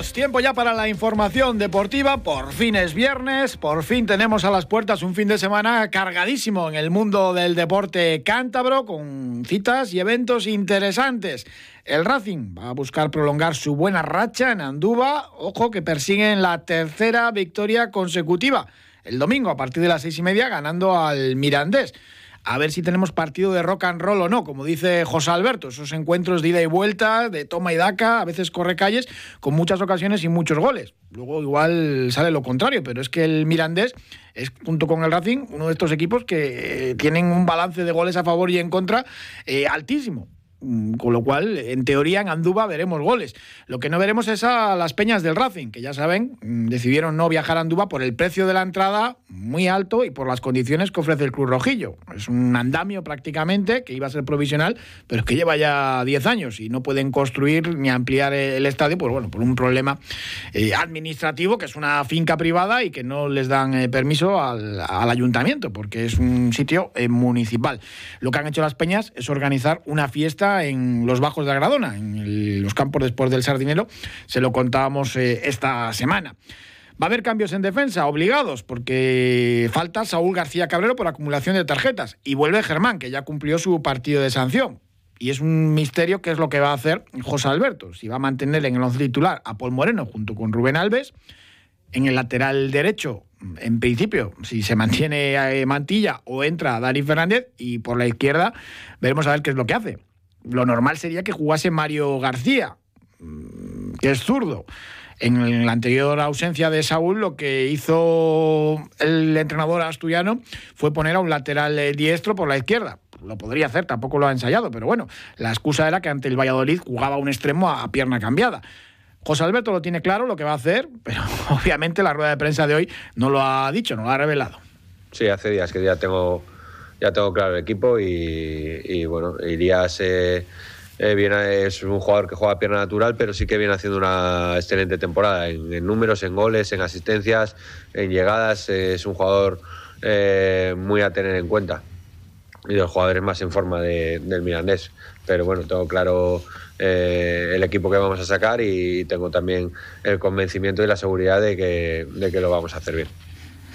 Tiempo ya para la información deportiva. Por fin es viernes, por fin tenemos a las puertas un fin de semana cargadísimo en el mundo del deporte cántabro, con citas y eventos interesantes. El Racing va a buscar prolongar su buena racha en Andúba. Ojo que persiguen la tercera victoria consecutiva. El domingo a partir de las seis y media ganando al Mirandés a ver si tenemos partido de rock and roll o no, como dice José Alberto, esos encuentros de ida y vuelta, de toma y daca, a veces corre calles, con muchas ocasiones y muchos goles. Luego igual sale lo contrario, pero es que el Mirandés es, junto con el Racing, uno de estos equipos que tienen un balance de goles a favor y en contra eh, altísimo. Mm, con lo cual, en teoría, en Andúba veremos goles. Lo que no veremos es a las peñas del Racing, que ya saben, mm, decidieron no viajar a Andúba por el precio de la entrada muy alto y por las condiciones que ofrece el Club Rojillo. Es un andamio prácticamente que iba a ser provisional, pero que lleva ya 10 años y no pueden construir ni ampliar el estadio, pues bueno, por un problema eh, administrativo, que es una finca privada y que no les dan eh, permiso al, ayuntamiento, porque es un sitio eh, municipal. Lo que han hecho las peñas es organizar una fiesta en los bajos de Agradona, en los campos después del Sardinero. Se lo contábamos eh, esta semana. Va a haber cambios en defensa, obligados, porque falta Saúl García Cabrero por acumulación de tarjetas. Y vuelve Germán, que ya cumplió su partido de sanción. Y es un misterio qué es lo que va a hacer José Alberto. Si va a mantener en el once titular a Paul Moreno junto con Rubén Alves. En el lateral derecho, en principio, si se mantiene eh, Mantilla o entra Dani Fernández. Y por la izquierda, veremos a ver qué es lo que hace lo normal sería que jugase Mario García, mm, que es zurdo. En la anterior ausencia de Saúl, lo que hizo el entrenador asturiano fue poner a un lateral eh, diestro por la izquierda. Lo podría hacer, tampoco lo ha ensayado, pero bueno, la excusa era que ante el Valladolid jugaba un extremo a pierna cambiada. José Alberto lo tiene claro lo que va a hacer, pero obviamente la rueda de prensa de hoy no lo ha dicho, no lo ha revelado. Sí, hace días que ya tengo ya tengo claro el equipo y, bueno, Irías eh, eh, es un jugador que juega a pierna natural, pero sí que viene haciendo una excelente temporada en, números, en goles, en asistencias, en llegadas. es un jugador eh, muy a tener en cuenta y de los jugadores más en forma del Mirandés. Pero bueno, tengo claro el equipo que vamos a sacar y tengo también el convencimiento y la seguridad de que, de que lo vamos a hacer bien.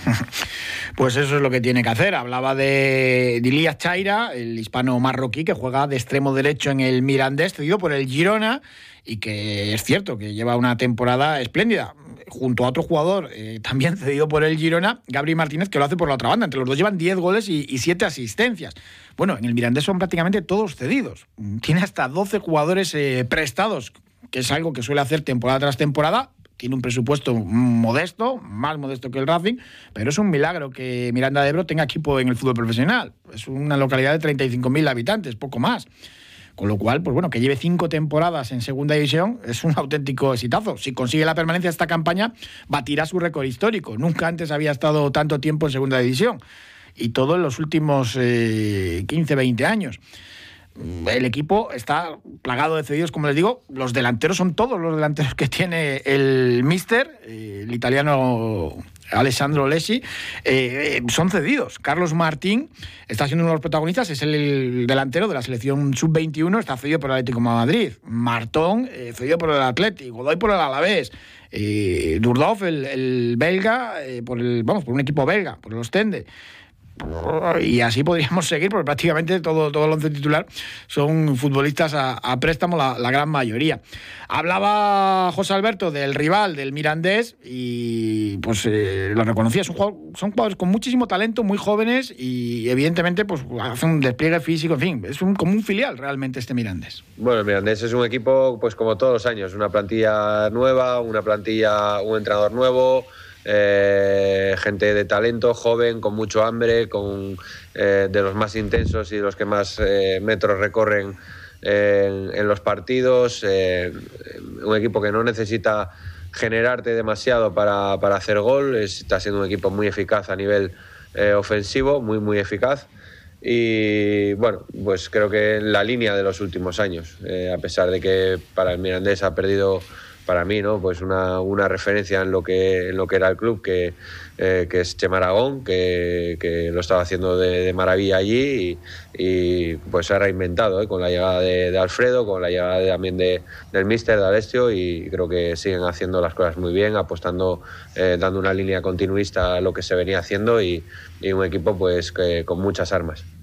Pues eso es lo que tiene que hacer. Hablaba de Dilías Chaira, el hispano marroquí que juega de extremo derecho en el Mirandés, cedido por el Girona y que es cierto que lleva una temporada espléndida. Junto a otro jugador eh, también cedido por el Girona, Gabriel Martínez, que lo hace por la otra banda. Entre los dos llevan 10 goles y, 7 asistencias. Bueno, en el Mirandés son prácticamente todos cedidos. Tiene hasta 12 jugadores eh, prestados, que es algo que suele hacer temporada tras temporada tiene un presupuesto modesto, más modesto que el Racing, pero es un milagro que Miranda de Ebro tenga equipo en el fútbol profesional. Es una localidad de 35.000 habitantes, poco más. Con lo cual, pues bueno, que lleve cinco temporadas en segunda división es un auténtico exitazo. Si consigue la permanencia esta campaña, batirá su récord histórico. Nunca antes había estado tanto tiempo en segunda división. Y todo en los últimos 15, eh, 20 años el equipo está plagado de cedidos, como les digo. Los delanteros son todos los delanteros que tiene el Mister, eh, el italiano Alessandro Lessi, eh, son cedidos. Carlos Martín está siendo uno de los protagonistas, es el delantero de la selección sub-21, está cedido por el Atlético de Madrid. Martón, eh, cedido por el Atlético. Godoy por el Alavés. Durdov, el, belga, por el, vamos, por un equipo belga, por el Ostende y así podríamos seguir, porque prácticamente todo, todo el once titular son futbolistas a, préstamo, la, gran mayoría. Hablaba José Alberto del rival, del Mirandés, y pues eh, lo reconocía. Son jugadores, con muchísimo talento, muy jóvenes, y evidentemente pues hacen un despliegue físico, en fin, es un, como un filial realmente este Mirandés. Bueno, el Mirandés es un equipo, pues como todos los años, una plantilla nueva, una plantilla, un entrenador nuevo eh, gente de talento, joven, con mucho hambre, con, eh, de los más intensos y los que más eh, metros recorren en, los partidos. un equipo que no necesita generarte demasiado para, hacer gol, está siendo un equipo muy eficaz a nivel ofensivo, muy, muy eficaz. Y bueno, pues creo que en la línea de los últimos años, a pesar de que para el Mirandés ha perdido para mí, ¿no? Pues una, una referencia en lo que en lo que era el club, que, eh, que es Chema Aragón, que, que, lo estaba haciendo de, maravilla allí y, pues se ha reinventado ¿eh? con la llegada de, de, Alfredo, con la llegada también de, del Mister, de Alessio y creo que siguen haciendo las cosas muy bien, apostando, eh, dando una línea continuista a lo que se venía haciendo y, y un equipo pues que, con muchas armas.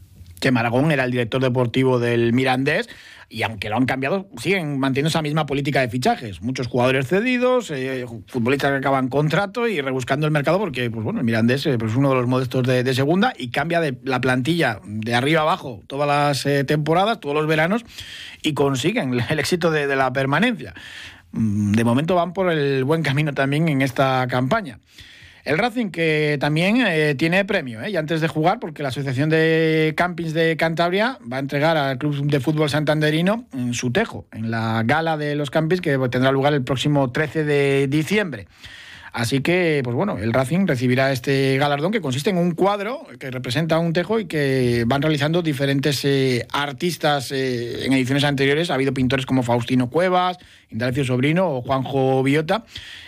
Chema Aragón era el director deportivo del Mirandés y aunque lo han cambiado, siguen manteniendo esa misma política de fichajes. Muchos jugadores cedidos, eh, futbolistas que acaban contrato y rebuscando el mercado porque, pues bueno, el Mirandés eh, pues, es uno de los modestos de, segunda y cambia la plantilla de arriba abajo todas las eh, temporadas, todos los veranos y consiguen el éxito de, de la permanencia. Mm, De momento van por el buen camino también en esta campaña. El Racing que también eh, tiene premio, ¿eh? y antes de jugar, porque la Asociación de Campings de Cantabria va a entregar al Club de Fútbol Santanderino en su tejo, en la gala de los campings que tendrá lugar el próximo 13 de diciembre. Así que, pues bueno, el Racing recibirá este galardón que consiste en un cuadro que representa un tejo y que van realizando diferentes eh, artistas eh, en ediciones anteriores. Ha habido pintores como Faustino Cuevas, Indalecio Sobrino o Juanjo Biota.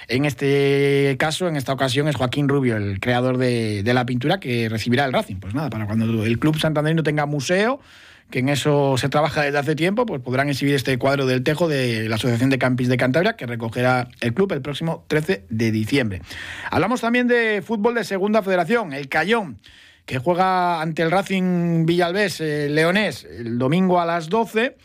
En este caso, en esta ocasión, es Joaquín Rubio, el creador de, de la pintura que recibirá el Racing. Pues nada, para cuando el Club Santanderino tenga museo, que en eso se trabaja desde hace tiempo, pues podrán exhibir este cuadro del Tejo de la Asociación de Campis de Cantabria, que recogerá el club el próximo 13 de diciembre. Hablamos también de fútbol de Segunda Federación, el Cayón, que juega ante el Racing Villalbés eh, Leonés el domingo a las 12.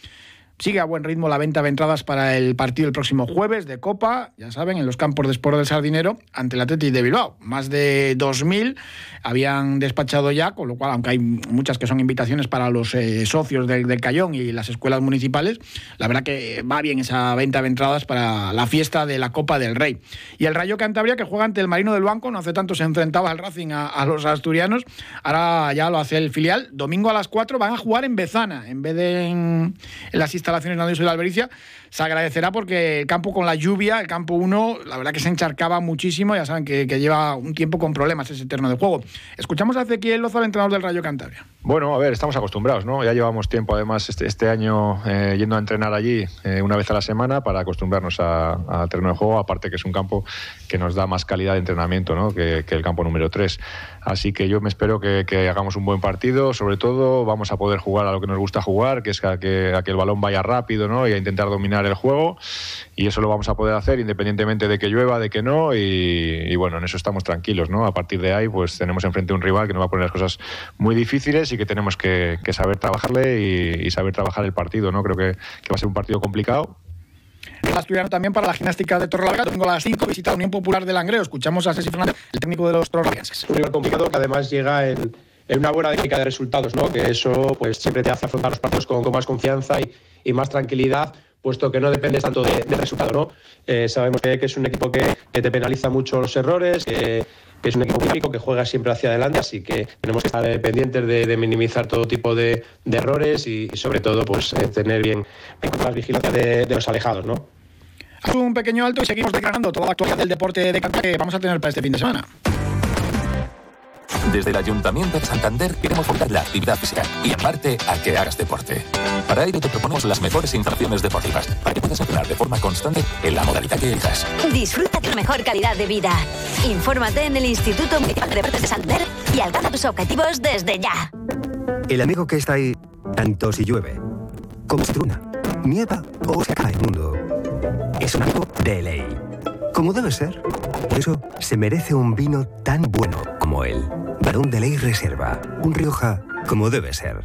Sigue a buen ritmo la venta de entradas para el partido el próximo jueves de Copa, ya saben, en los campos de Sport del Sardinero, ante el Atleti de Bilbao. Más de 2.000 habían despachado ya, con lo cual, aunque hay muchas que son invitaciones para los eh, socios del, del, Cayón y las escuelas municipales, la verdad que va bien esa venta de entradas para la fiesta de la Copa del Rey. Y el Rayo Cantabria, que juega ante el Marino del Banco, no hace tanto se enfrentaba al Racing a, a los asturianos, ahora ya lo hace el filial. Domingo a las 4 van a jugar en Bezana, en vez de en, en las instalaciones instalaciones de la Albericia, se agradecerá porque el campo con la lluvia, el campo 1, la verdad que se encharcaba muchísimo, ya saben que, que lleva un tiempo con problemas ese terreno de juego. Escuchamos a Ezequiel Loza, el entrenador del Rayo Cantabria. Bueno, a ver, estamos acostumbrados, ¿no? Ya llevamos tiempo, además, este, este año eh, yendo a entrenar allí eh, una vez a la semana para acostumbrarnos a, a, terreno de juego, aparte que es un campo que nos da más calidad de entrenamiento, ¿no? Que, que el campo número 3. Así que yo me espero que, que, hagamos un buen partido, sobre todo vamos a poder jugar a lo que nos gusta jugar, que es a que, a que el balón vaya rápido, ¿no? Y a intentar dominar el juego, y eso lo vamos a poder hacer independientemente de que llueva, de que no, y, y bueno, en eso estamos tranquilos, ¿no? A partir de ahí, pues tenemos enfrente un rival que nos va a poner las cosas muy difíciles y que tenemos que, que saber trabajarle y, y, saber trabajar el partido, ¿no? Creo que, que va a ser un partido complicado. El asturiano también para la gimnástica de Torrelavega, domingo a las 5, visita la Unión Popular de Langreo. Escuchamos a Ceci Fernández, el técnico de los torrelavegans. Un rival complicado que además llega en, en, una buena dinámica de resultados, ¿no? Que eso pues siempre te hace afrontar los partidos con, más confianza y, más tranquilidad, puesto que no dependes tanto del de resultado, ¿no? Eh, sabemos que, es un equipo que, te penaliza mucho los errores, que, es un equipo dinámico que juega siempre hacia adelante, así que tenemos que estar eh, pendientes de, minimizar todo tipo de, errores y, sobre todo pues eh, tener bien, más vigilancia de, de, los alejados, ¿no? Haz un pequeño alto y seguimos declarando toda la actualidad del deporte de Cantabria que vamos a tener para este fin de semana. Desde el Ayuntamiento de Santander queremos fomentar la actividad física y aparte a que hagas deporte. Para ello te proponemos las mejores instalaciones deportivas para que puedas entrenar de forma constante en la modalidad que elijas. Disfruta de la mejor calidad de vida. Infórmate en el Instituto Municipal de Deportes de Santander y alcanza tus objetivos desde ya. El amigo que está ahí, tanto si llueve, como si truna, nieva o se cae el mundo, es un amigo de ley. Como debe ser. Por eso se merece un vino tan bueno como él. Barón de Ley Reserva. Un Rioja como debe ser.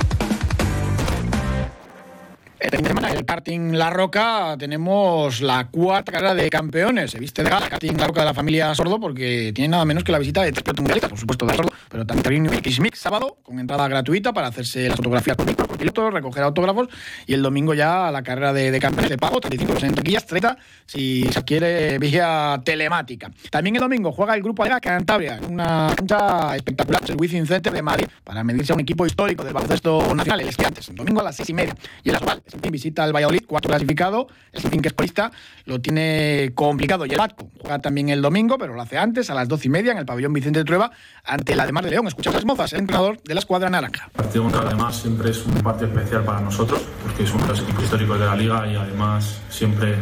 Esta semana en el karting La Roca tenemos la cuarta carrera de campeones. Se viste de gala karting La Roca de la familia Sordo porque tiene nada menos que la visita de tres protagonistas, por supuesto de Sordo, pero también X Mix sábado con entrada gratuita para hacerse las fotografías con pilotos, recoger autógrafos y el domingo ya la carrera de, de campeones de pago, 35 en taquillas, 30 si se quiere vía telemática. También el domingo juega el grupo Alega Cantabria, una cancha espectacular, el Wizzing Center de Madrid, para medirse a un equipo histórico del baloncesto nacional, el Estudiantes. El domingo a las seis y media. Y el Asobal, visita al Valladolid, cuatro clasificado, el Sinfín que es polista, lo tiene complicado. Y el Batco juega también el domingo, pero lo hace antes, a las doce y media, en el pabellón Vicente de Trueba, ante la de Mar de León. Escuchamos las mozas, el entrenador de la escuadra naranja. El partido contra además siempre es un partido especial para nosotros, porque es uno de los equipos históricos de la liga y además siempre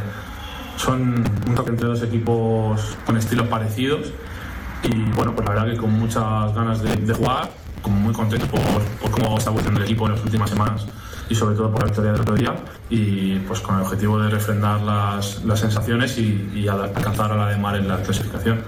son un toque entre dos equipos con estilos parecidos y bueno, pues la verdad que con muchas ganas de, jugar, como muy contento por, por cómo está evolucionando el equipo en las últimas semanas y sobre todo por la victoria del otro día y pues con el objetivo de refrendar las, las sensaciones y, y alcanzar a la de Mar en la clasificación.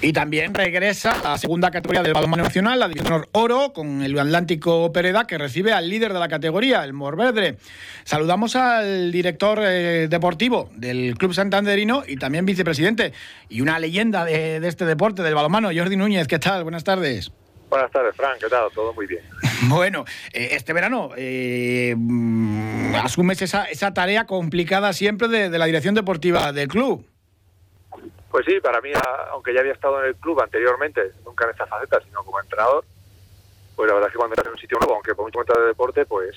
Y también regresa a la segunda categoría del balonmano nacional, la división oro, con el Atlántico Pereda, que recibe al líder de la categoría, el Morvedre. Saludamos al director eh, deportivo del Club Santanderino y también vicepresidente y una leyenda de, este deporte, del balonmano, Jordi Núñez. ¿Qué tal? Buenas tardes. Buenas tardes, Frank. ¿Qué tal? Todo muy bien. Bueno, eh, este verano eh, mm, asumes esa, tarea complicada siempre de la dirección deportiva del club. Pues sí, para mí, aunque ya había estado en el club anteriormente, nunca en esta faceta, sino como entrenador, pues la verdad es que cuando estás en un sitio nuevo, aunque por mucho cuenta de deporte, pues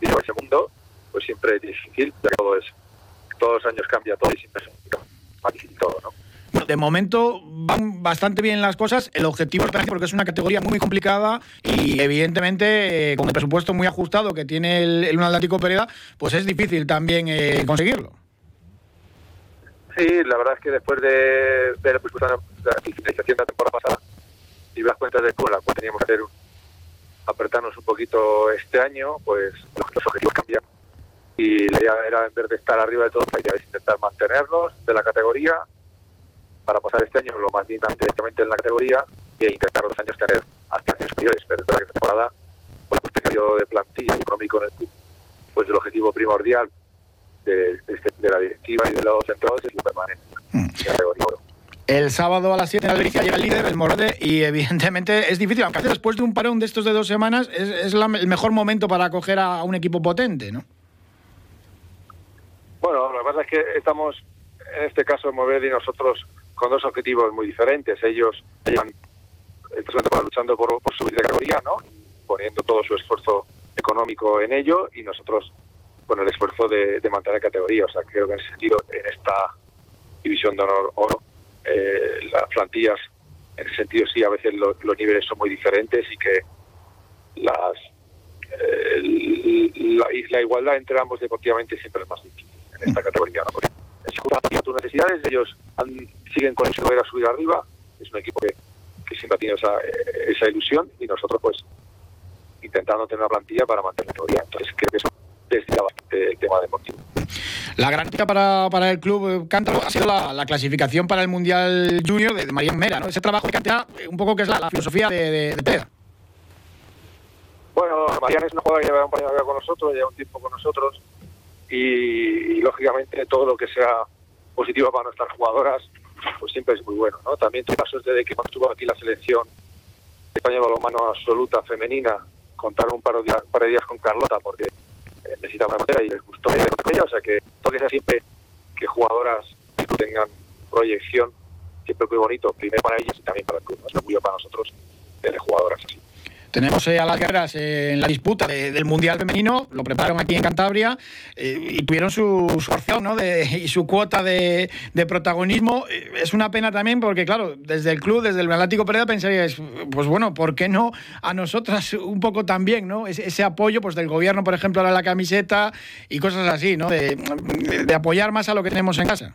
visto ese mundo, pues siempre es difícil, ya todo es, todos los años cambia todo y siempre es más difícil todo, ¿no? De momento van bastante bien las cosas. El objetivo es porque es una categoría muy complicada y evidentemente eh, con el presupuesto muy ajustado que tiene el, el Atlético Pereda, pues es difícil también eh, conseguirlo. Sí, la verdad es que después de, de la, finalización de la temporada pasada y las cuentas de escuela, pues teníamos que hacer apretarnos un poquito este año, pues los, objetivos cambian. Y la idea era, en vez de estar arriba de todo, la idea es intentar mantenernos de la categoría para pasar este año lo más directamente en la categoría e intentar los años tener hasta años superiores. Pero es verdad que esta temporada, por el periodo de plantilla y económico en el club, pues el objetivo primordial de, de, la directiva y de los centros es lo permanente. Mm. El sábado a las 7 en Albericia llega el líder, el Morate, y evidentemente es difícil, aunque después de un parón de estos de dos semanas es, es el mejor momento para acoger a un equipo potente, ¿no? Bueno, lo que pasa es que estamos, en este caso, Morate y nosotros con dos objetivos muy diferentes. Ellos llevan luchando por, subir de categoría, ¿no? poniendo todo su esfuerzo económico en ello, y nosotros con el esfuerzo de, mantener categoría. O sea, creo que en ese sentido, en esta división de honor oro, eh, las plantillas, en ese sentido sí, a veces los niveles son muy diferentes y que las eh, la, igualdad entre ambos deportivamente siempre es más difícil en esta categoría. ¿no? Porque a tus necesidades, ellos siguen con eso a subir arriba, es un equipo que, que siempre ha tenido esa, esa ilusión y nosotros pues intentando tener una plantilla para mantener la categoría. Entonces creo que eso el tema deportivo. La gran para, para el club eh, Cántaro ha sido la, clasificación para el Mundial Junior de, María Mera, ¿no? Ese trabajo de cantidad, eh, un poco que es la, filosofía de, de, Bueno, Mariana es una jugadora que lleva un paño con nosotros, lleva un tiempo con nosotros y, lógicamente todo lo que sea positivo para nuestras jugadoras pues siempre es muy bueno, ¿no? También tu caso es desde que estuvo aquí la selección de España de balonmano absoluta femenina, contar un par de, días, par de días con Carlota porque necesita una manera y les gustó ella. O sea que todo sea siempre que jugadoras tengan proyección, siempre muy bonito, primero para ellas y también para el club. Es muy para nosotros tener jugadoras así. Tenemos eh, a las guerras en la disputa del Mundial Femenino, lo prepararon aquí en Cantabria eh, y tuvieron su, su ¿no? y su cuota de, protagonismo. Eh, es una pena también porque, claro, desde el club, desde el Atlético Pereda, pensaríais, pues bueno, ¿por qué no a nosotras un poco también, ¿no? Ese, apoyo pues del gobierno, por ejemplo, a la camiseta y cosas así, ¿no? De, apoyar más a lo que tenemos en casa.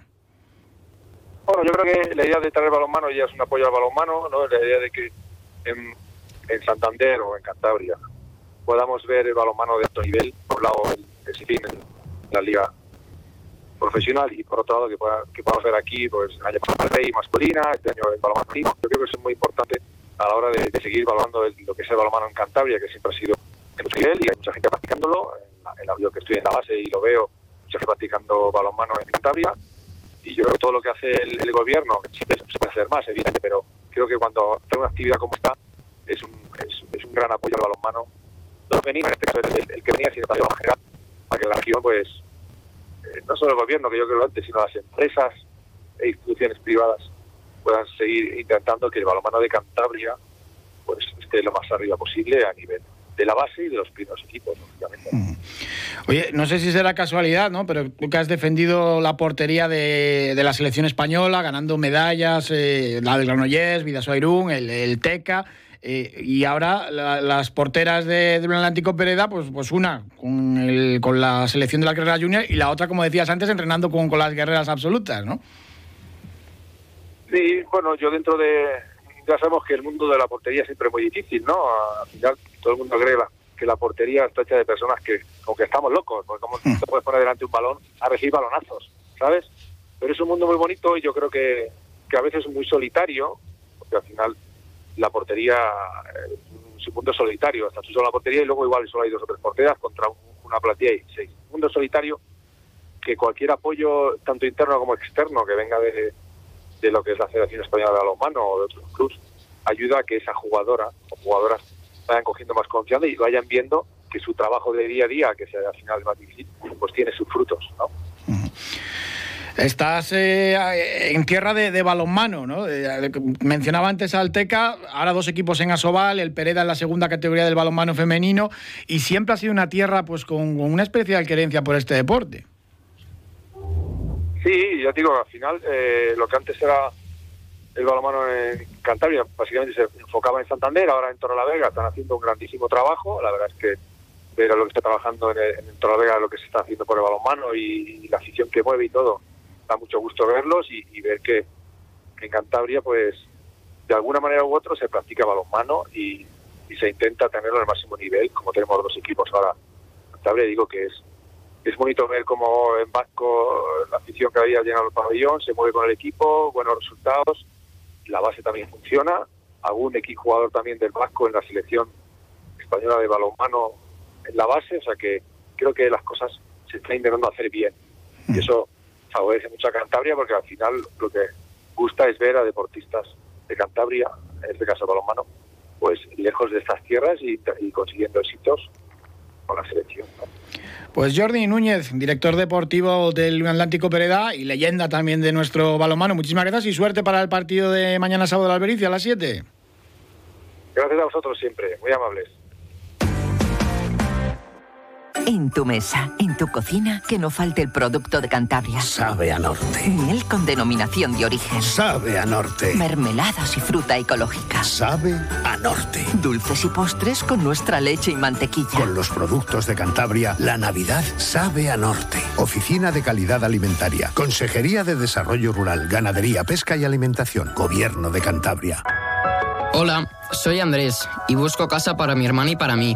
Bueno, yo creo que la idea de traer balonmano ya es un apoyo al balonmano, ¿no? La idea de que en Santander o en Cantabria podamos ver el balonmano de alto nivel, por un lado el, el en la liga profesional y por otro lado que, que podamos ver aquí pues el año pasado el Rey masculina, este año el balonmano masculino. Yo creo que eso es muy importante a la hora de, seguir valorando lo que es el balonmano en Cantabria, que siempre ha sido alto nivel y hay mucha gente practicándolo. En la, en que estoy en la base y lo veo, mucha gente practicando balonmano en Cantabria. Y yo creo que todo lo que hace el, gobierno, siempre se puede hacer más, evidente, pero creo que cuando tengo una actividad como esta, es un, es, un gran apoyo al balonmano, no femenino, en este caso el, que venía, sino también en general, para que la región, pues, eh, no solo el gobierno, que yo creo antes, sino las empresas e instituciones privadas puedan seguir intentando que el balonmano de Cantabria pues esté lo más arriba posible a nivel de la base y de los primeros equipos, lógicamente. Mm. Oye, no sé si será casualidad, ¿no? Pero tú que has defendido la portería de, de la selección española, ganando medallas, eh, la del Granollers, Vidasoairún, el, el Teca, eh, y ahora las porteras de, del Atlántico Pereda, pues, pues una con, el, con la selección de la carrera junior y la otra, como decías antes, entrenando con, con las guerreras absolutas, ¿no? Sí, bueno, yo dentro de... Ya sabemos que el mundo de la portería siempre es muy difícil, ¿no? Al final todo el mundo cree que la portería está hecha de personas que, aunque estamos locos, porque como te puedes poner delante un balón a recibir balonazos, ¿sabes? Pero es un mundo muy bonito y yo creo que, que a veces es muy solitario, porque al final la portería es un mundo solitario, hasta solo la portería y luego igual solo hay dos o tres porteras contra una plantilla y seis. Un mundo solitario que cualquier apoyo, tanto interno como externo, que venga de, de lo que es la Federación Española de Balonmano o de otros clubes, ayuda a que esa jugadora o jugadoras vayan cogiendo más confianza y vayan viendo que su trabajo de día a día, que sea al final más difícil, pues tiene sus frutos, ¿no? Estás eh, en tierra de, balonmano, ¿no? Mencionaba antes Alteca, ahora dos equipos en Asobal, el Pereda en la segunda categoría del balonmano femenino, y siempre ha sido una tierra pues con, una especial querencia por este deporte. Sí, ya digo, al final eh, lo que antes era el balonmano en Cantabria, básicamente se enfocaba en Santander, ahora en Torrelavega están haciendo un grandísimo trabajo, la verdad es que ver lo que está trabajando en, en Torrelavega, lo que se está haciendo por el balonmano y, la afición que mueve y todo, da mucho gusto verlos y, ver que, en Cantabria, pues, de alguna manera u otra se practica balonmano y, y se intenta tenerlo al máximo nivel, como tenemos dos equipos ahora. Cantabria. Digo que es es bonito ver cómo en Vasco la afición que había llenado el pabellón se mueve con el equipo, buenos resultados, la base también funciona, algún equipo jugador también del Vasco en la selección española de balonmano en la base, o sea que creo que las cosas se están intentando hacer bien. Y eso favorece mucho a Cantabria porque al final lo que gusta es ver a deportistas de Cantabria, en este caso balonmano, pues lejos de estas tierras y, consiguiendo éxitos con la selección. Pues Jordi Núñez, director deportivo del Atlántico Pereda y leyenda también de nuestro balonmano. Muchísimas gracias y suerte para el partido de mañana sábado de la Albericia a las 7. Gracias a vosotros siempre, muy amables. En tu mesa, en tu cocina, que no falte el producto de Cantabria. Sabe a norte. Miel con denominación de origen. Sabe a norte. Mermeladas y fruta ecológica. Sabe a norte. Dulces y postres con nuestra leche y mantequilla. Con los productos de Cantabria, la Navidad sabe a norte. Oficina de Calidad Alimentaria. Consejería de Desarrollo Rural, Ganadería, Pesca y Alimentación. Gobierno de Cantabria. Hola, soy Andrés y busco casa para mi hermana y para mí.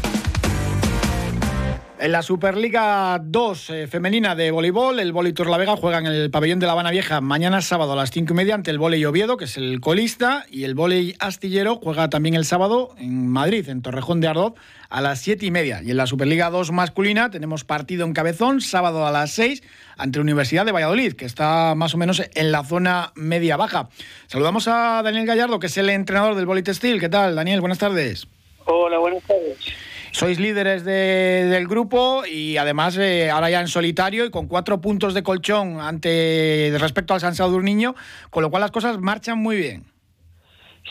En la Superliga 2 eh, femenina de voleibol, el Vóley La Vega juega en el pabellón de La Habana Vieja mañana sábado a las 5 y media ante el Vóley Oviedo, que es el colista, y el Vóley Astillero juega también el sábado en Madrid, en Torrejón de Ardoz, a las 7 y media. Y en la Superliga 2 masculina tenemos partido en Cabezón, sábado a las 6, ante Universidad de Valladolid, que está más o menos en la zona media-baja. Saludamos a Daniel Gallardo, que es el entrenador del Vóley Textil. ¿Qué tal, Daniel? Buenas tardes. Hola, buenas tardes. Sois líderes del grupo y además eh, ahora ya en solitario y con cuatro puntos de colchón ante respecto al San Niño, con lo cual las cosas marchan muy bien.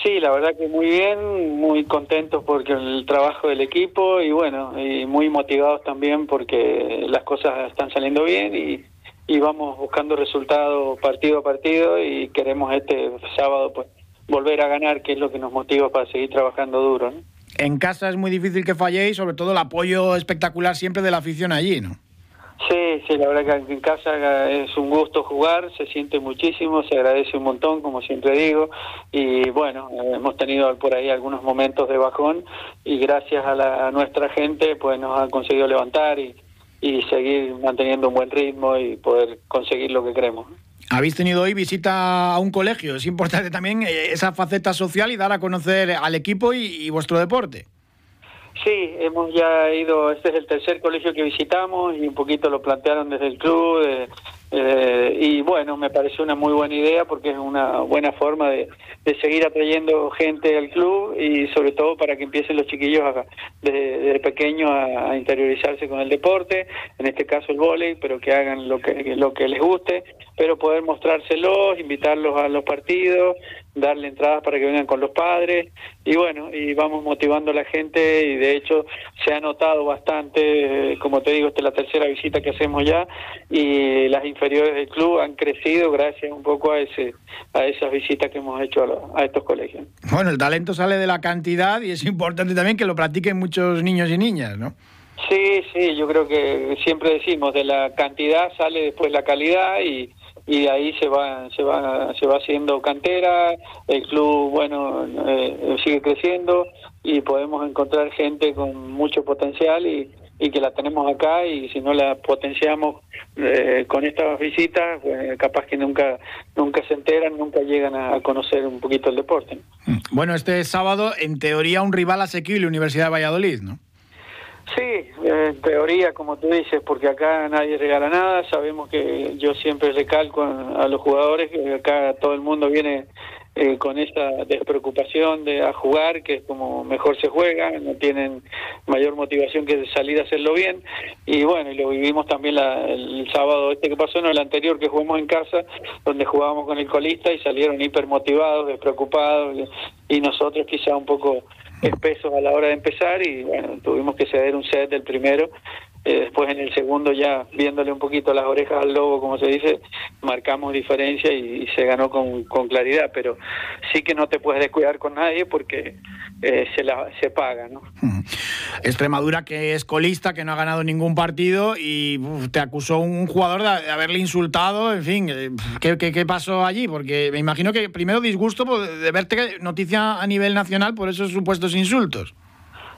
Sí, la verdad que muy bien, muy contentos porque el trabajo del equipo y bueno, y muy motivados también porque las cosas están saliendo bien y, y vamos buscando resultados partido a partido y queremos este sábado pues volver a ganar, que es lo que nos motiva para seguir trabajando duro. ¿no? En casa es muy difícil que falléis, sobre todo el apoyo espectacular siempre de la afición allí, ¿no? Sí, sí, la verdad que en casa es un gusto jugar, se siente muchísimo, se agradece un montón, como siempre digo, y bueno, hemos tenido por ahí algunos momentos de bajón y gracias a, la, nuestra gente pues nos han conseguido levantar y, y seguir manteniendo un buen ritmo y poder conseguir lo que queremos. Habéis tenido hoy visita a un colegio. Es importante también eh, esa faceta social y dar a conocer al equipo y, vuestro deporte. Sí, hemos ya ido, este es el tercer colegio que visitamos y un poquito lo plantearon desde el club, eh, y bueno, me parece una muy buena idea porque es una buena forma de, seguir atrayendo gente al club y sobre todo para que empiecen los chiquillos desde, pequeños a, interiorizarse con el deporte, en este caso el vóley, pero que hagan lo que, lo que les guste, pero poder mostrárselos, invitarlos a los partidos darle entradas para que vengan con los padres y bueno, y vamos motivando a la gente y de hecho se ha notado bastante, eh, como te digo, esta es la tercera visita que hacemos ya y las inferiores del club han crecido gracias un poco a ese a esas visitas que hemos hecho a, a estos colegios. Bueno, el talento sale de la cantidad y es importante también que lo practiquen muchos niños y niñas, ¿no? Sí, sí, yo creo que siempre decimos de la cantidad sale después la calidad y y de ahí se va se va se va haciendo cantera el club bueno eh, sigue creciendo y podemos encontrar gente con mucho potencial y, y que la tenemos acá y si no la potenciamos eh, con estas visitas pues capaz que nunca nunca se enteran nunca llegan a, conocer un poquito el deporte. Bueno este sábado en teoría un rival asequible Universidad de Valladolid no Sí, en teoría, como tú dices, porque acá nadie regala nada. Sabemos que yo siempre recalco a los jugadores que acá todo el mundo viene eh, con esa despreocupación de a jugar, que es como mejor se juega, no tienen mayor motivación que salir a hacerlo bien. Y bueno, y lo vivimos también el sábado este que pasó, no el anterior que jugamos en casa, donde jugábamos con el colista y salieron hiper motivados, despreocupados, y nosotros quizá un poco espesos a la hora de empezar y bueno, tuvimos que ceder un set del primero. Eh, después en el segundo ya viéndole un poquito las orejas al lobo, como se dice, marcamos diferencia y, se ganó con, claridad, pero sí que no te puedes descuidar con nadie porque eh, se, la, se paga. ¿no? Extremadura que es colista, que no ha ganado ningún partido y te acusó un jugador de, haberle insultado, en fin, eh, ¿qué, ¿qué, qué, pasó allí? Porque me imagino que primero disgusto de verte noticia a nivel nacional por esos supuestos insultos.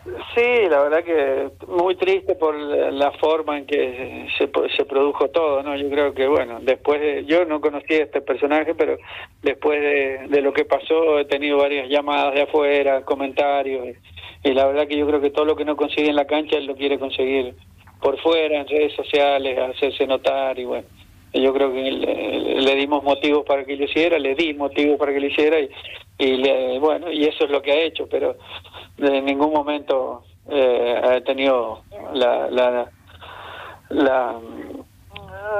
Sí, la verdad que muy triste por la forma en que se, se produjo todo, ¿no? Yo creo que, bueno, después de, yo no conocí a este personaje, pero después de, lo que pasó he tenido varias llamadas de afuera, comentarios, y, la verdad que yo creo que todo lo que no consigue en la cancha él lo quiere conseguir por fuera, en redes sociales, hacerse notar y bueno yo creo que le, dimos motivos para que lo hiciera, le di motivos para que lo hiciera y, y bueno, y eso es lo que ha hecho, pero en ningún momento eh, ha tenido la, la, la,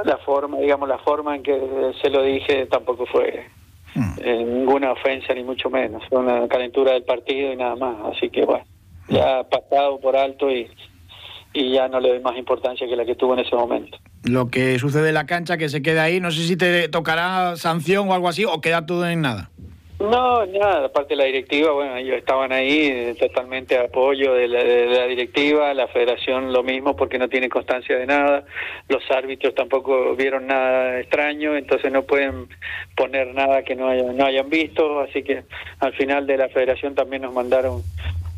la forma, digamos, la forma en que se lo dije tampoco fue eh, ninguna ofensa ni mucho menos, fue una calentura del partido y nada más, así que bueno, ya ha pasado por alto y, y ya no le doy más importancia que la que tuvo en ese momento lo que sucede en la cancha, que se quede ahí. No sé si te tocará sanción o algo así, o queda todo en nada. No, nada, aparte de la directiva, bueno, ellos estaban ahí eh, totalmente a apoyo de la, directiva, la federación lo mismo porque no tiene constancia de nada, los árbitros tampoco vieron nada extraño, entonces no pueden poner nada que no, hayan, no hayan visto, así que al final de la federación también nos mandaron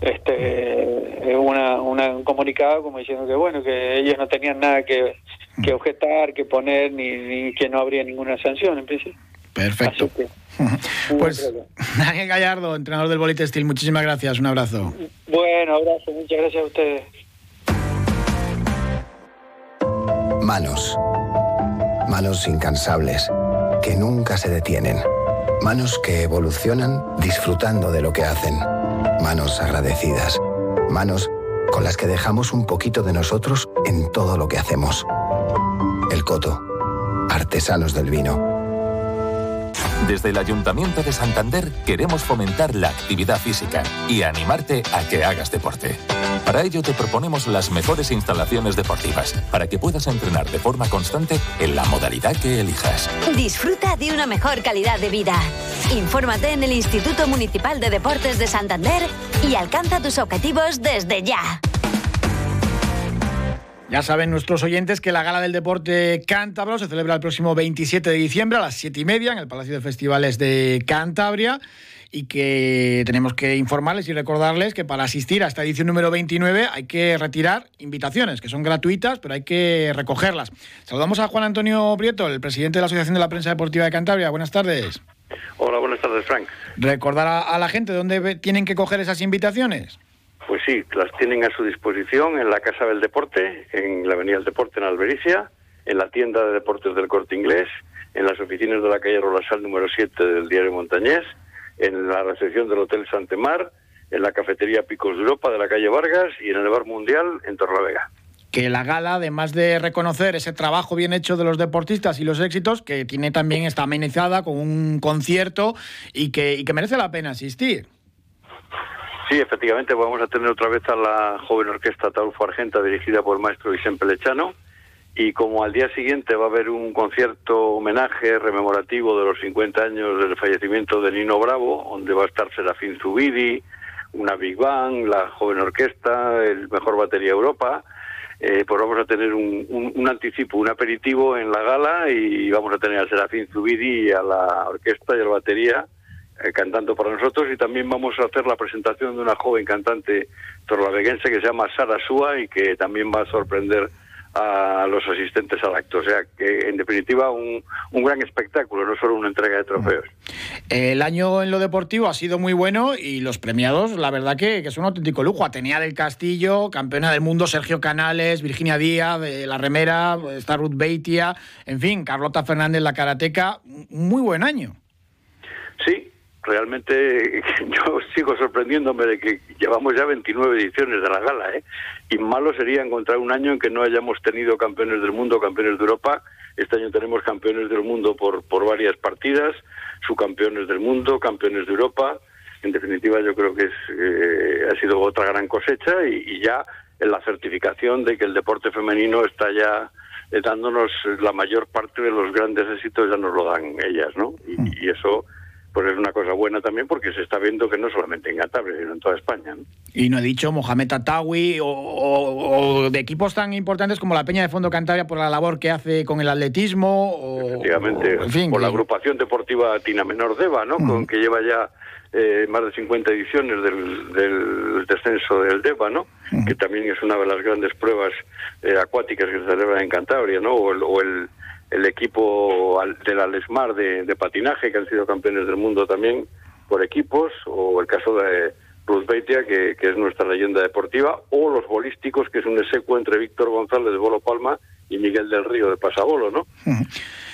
este eh, una, un comunicado como diciendo que bueno, que ellos no tenían nada que, que objetar, que poner, ni que no habría ninguna sanción en principio. Perfecto. pues Daniel Gallardo, entrenador del Bolite Steel, muchísimas gracias, un abrazo. Bueno, abrazo, muchas gracias a ustedes. Manos. Manos incansables, que nunca se detienen. Manos que evolucionan disfrutando de lo que hacen. Manos agradecidas. Manos con las que dejamos un poquito de nosotros en todo lo que hacemos. El Coto. Artesanos del vino. Desde el Ayuntamiento de Santander queremos fomentar la actividad física y animarte a que hagas deporte. Para ello te proponemos las mejores instalaciones deportivas para que puedas entrenar de forma constante en la modalidad que elijas. Disfruta de una mejor calidad de vida. Infórmate en el Instituto Municipal de Deportes de Santander y alcanza tus objetivos desde ya. Ya saben nuestros oyentes que la Gala del Deporte Cántabro se celebra el próximo 27 de diciembre a las 7 y media en el Palacio de Festivales de Cantabria y que tenemos que informarles y recordarles que para asistir a esta edición número 29 hay que retirar invitaciones, que son gratuitas, pero hay que recogerlas. Saludamos a Juan Antonio Prieto, el presidente de la Asociación de la Prensa Deportiva de Cantabria. Buenas tardes. Hola, buenas tardes, Frank. Recordar a, a la gente dónde tienen que coger esas invitaciones. Pues sí, las tienen a su disposición en la Casa del Deporte, en la Avenida del Deporte en Albericia, en la tienda de deportes del Corte Inglés, en las oficinas de la calle Rolasal número 7 del diario Montañés, en la recepción del Hotel Santemar, en la cafetería Picos Europa de la calle Vargas y en el Bar Mundial en Torlavega. que la gala, además de reconocer ese trabajo bien hecho de los deportistas y los éxitos, que tiene también está amenizada con un concierto y que merece la pena asistir. Sí, efectivamente, vamos a tener otra vez a la joven orquesta Taulfo Argenta dirigida por el maestro Vicente Lechano y como al día siguiente va a haber un concierto homenaje rememorativo de los 50 años del fallecimiento de Nino Bravo, donde va a estar Serafín Zubidi, una Big Bang, la joven orquesta, el mejor batería Europa, eh, pues vamos a tener un, un, anticipo, un aperitivo en la gala y vamos a tener a Serafín Zubidi y a la orquesta y a la batería eh, cantando para nosotros y también vamos a hacer la presentación de una joven cantante torlaveguense que se llama Sara Súa y que también va a sorprender a los asistentes al acto. O sea, que en definitiva un, un, gran espectáculo, no solo una entrega de trofeos. El año en lo deportivo ha sido muy bueno y los premiados, la verdad que, que es un auténtico lujo. Atenea del Castillo, campeona del mundo, Sergio Canales, Virginia Díaz, de la remera, está Ruth Beitia, en fin, Carlota Fernández, la karateca. Muy buen año. Sí, realmente yo sigo sorprendiéndome de que llevamos ya 29 ediciones de la gala, ¿eh? Y malo sería encontrar un año en que no hayamos tenido campeones del mundo, campeones de Europa. Este año tenemos campeones del mundo por, por varias partidas, subcampeones del mundo, campeones de Europa. En definitiva, yo creo que es, eh, ha sido otra gran cosecha y, y, ya en la certificación de que el deporte femenino está ya eh, dándonos la mayor parte de los grandes éxitos, ya nos lo dan ellas, ¿no? Y, y eso pues es una cosa buena también porque se está viendo que no solamente en Cantabria, sino en toda España. ¿no? Y no he dicho Mohamed Atawi o, o, o, de equipos tan importantes como la Peña de Fondo Cantabria por la labor que hace con el atletismo. O, Efectivamente, en fin, por que... la agrupación deportiva Tina Menor Deva, ¿no? Mm. Con que lleva ya eh, más de 50 ediciones del, del descenso del DEVA, ¿no? Mm. Que también es una de las grandes pruebas eh, acuáticas que se celebran en Cantabria, ¿no? O el, o el el equipo del Alesmar de, de, patinaje, que han sido campeones del mundo también por equipos, o el caso de Ruth Beitia, que, que es nuestra leyenda deportiva, o los bolísticos, que es un execuo entre Víctor González de Bolo Palma y Miguel del Río de Pasabolo, ¿no? Uh -huh.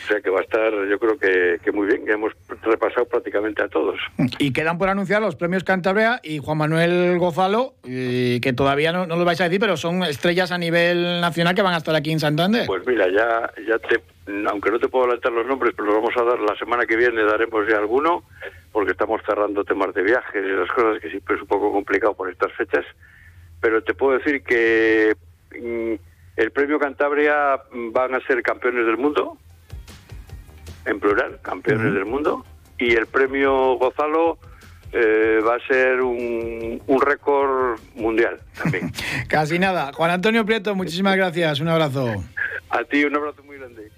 O sea que va a estar, yo creo que, que, muy bien, que hemos repasado prácticamente a todos. Y quedan por anunciar los premios Cantabria y Juan Manuel Gozalo, y que todavía no, no lo vais a decir, pero son estrellas a nivel nacional que van a estar aquí en Santander. Pues mira, ya, ya te, aunque no te puedo adelantar los nombres, pero los vamos a dar la semana que viene, daremos ya alguno, porque estamos cerrando temas de viajes y las cosas que siempre es un poco complicado por estas fechas. Pero te puedo decir que mm, el premio Cantabria van a ser campeones del mundo, en plural, campeones uh -huh. del mundo, y el premio Gozalo eh, va a ser un, un récord mundial también. Casi nada. Juan Antonio Prieto, muchísimas gracias. Un abrazo. A ti, un abrazo muy grande.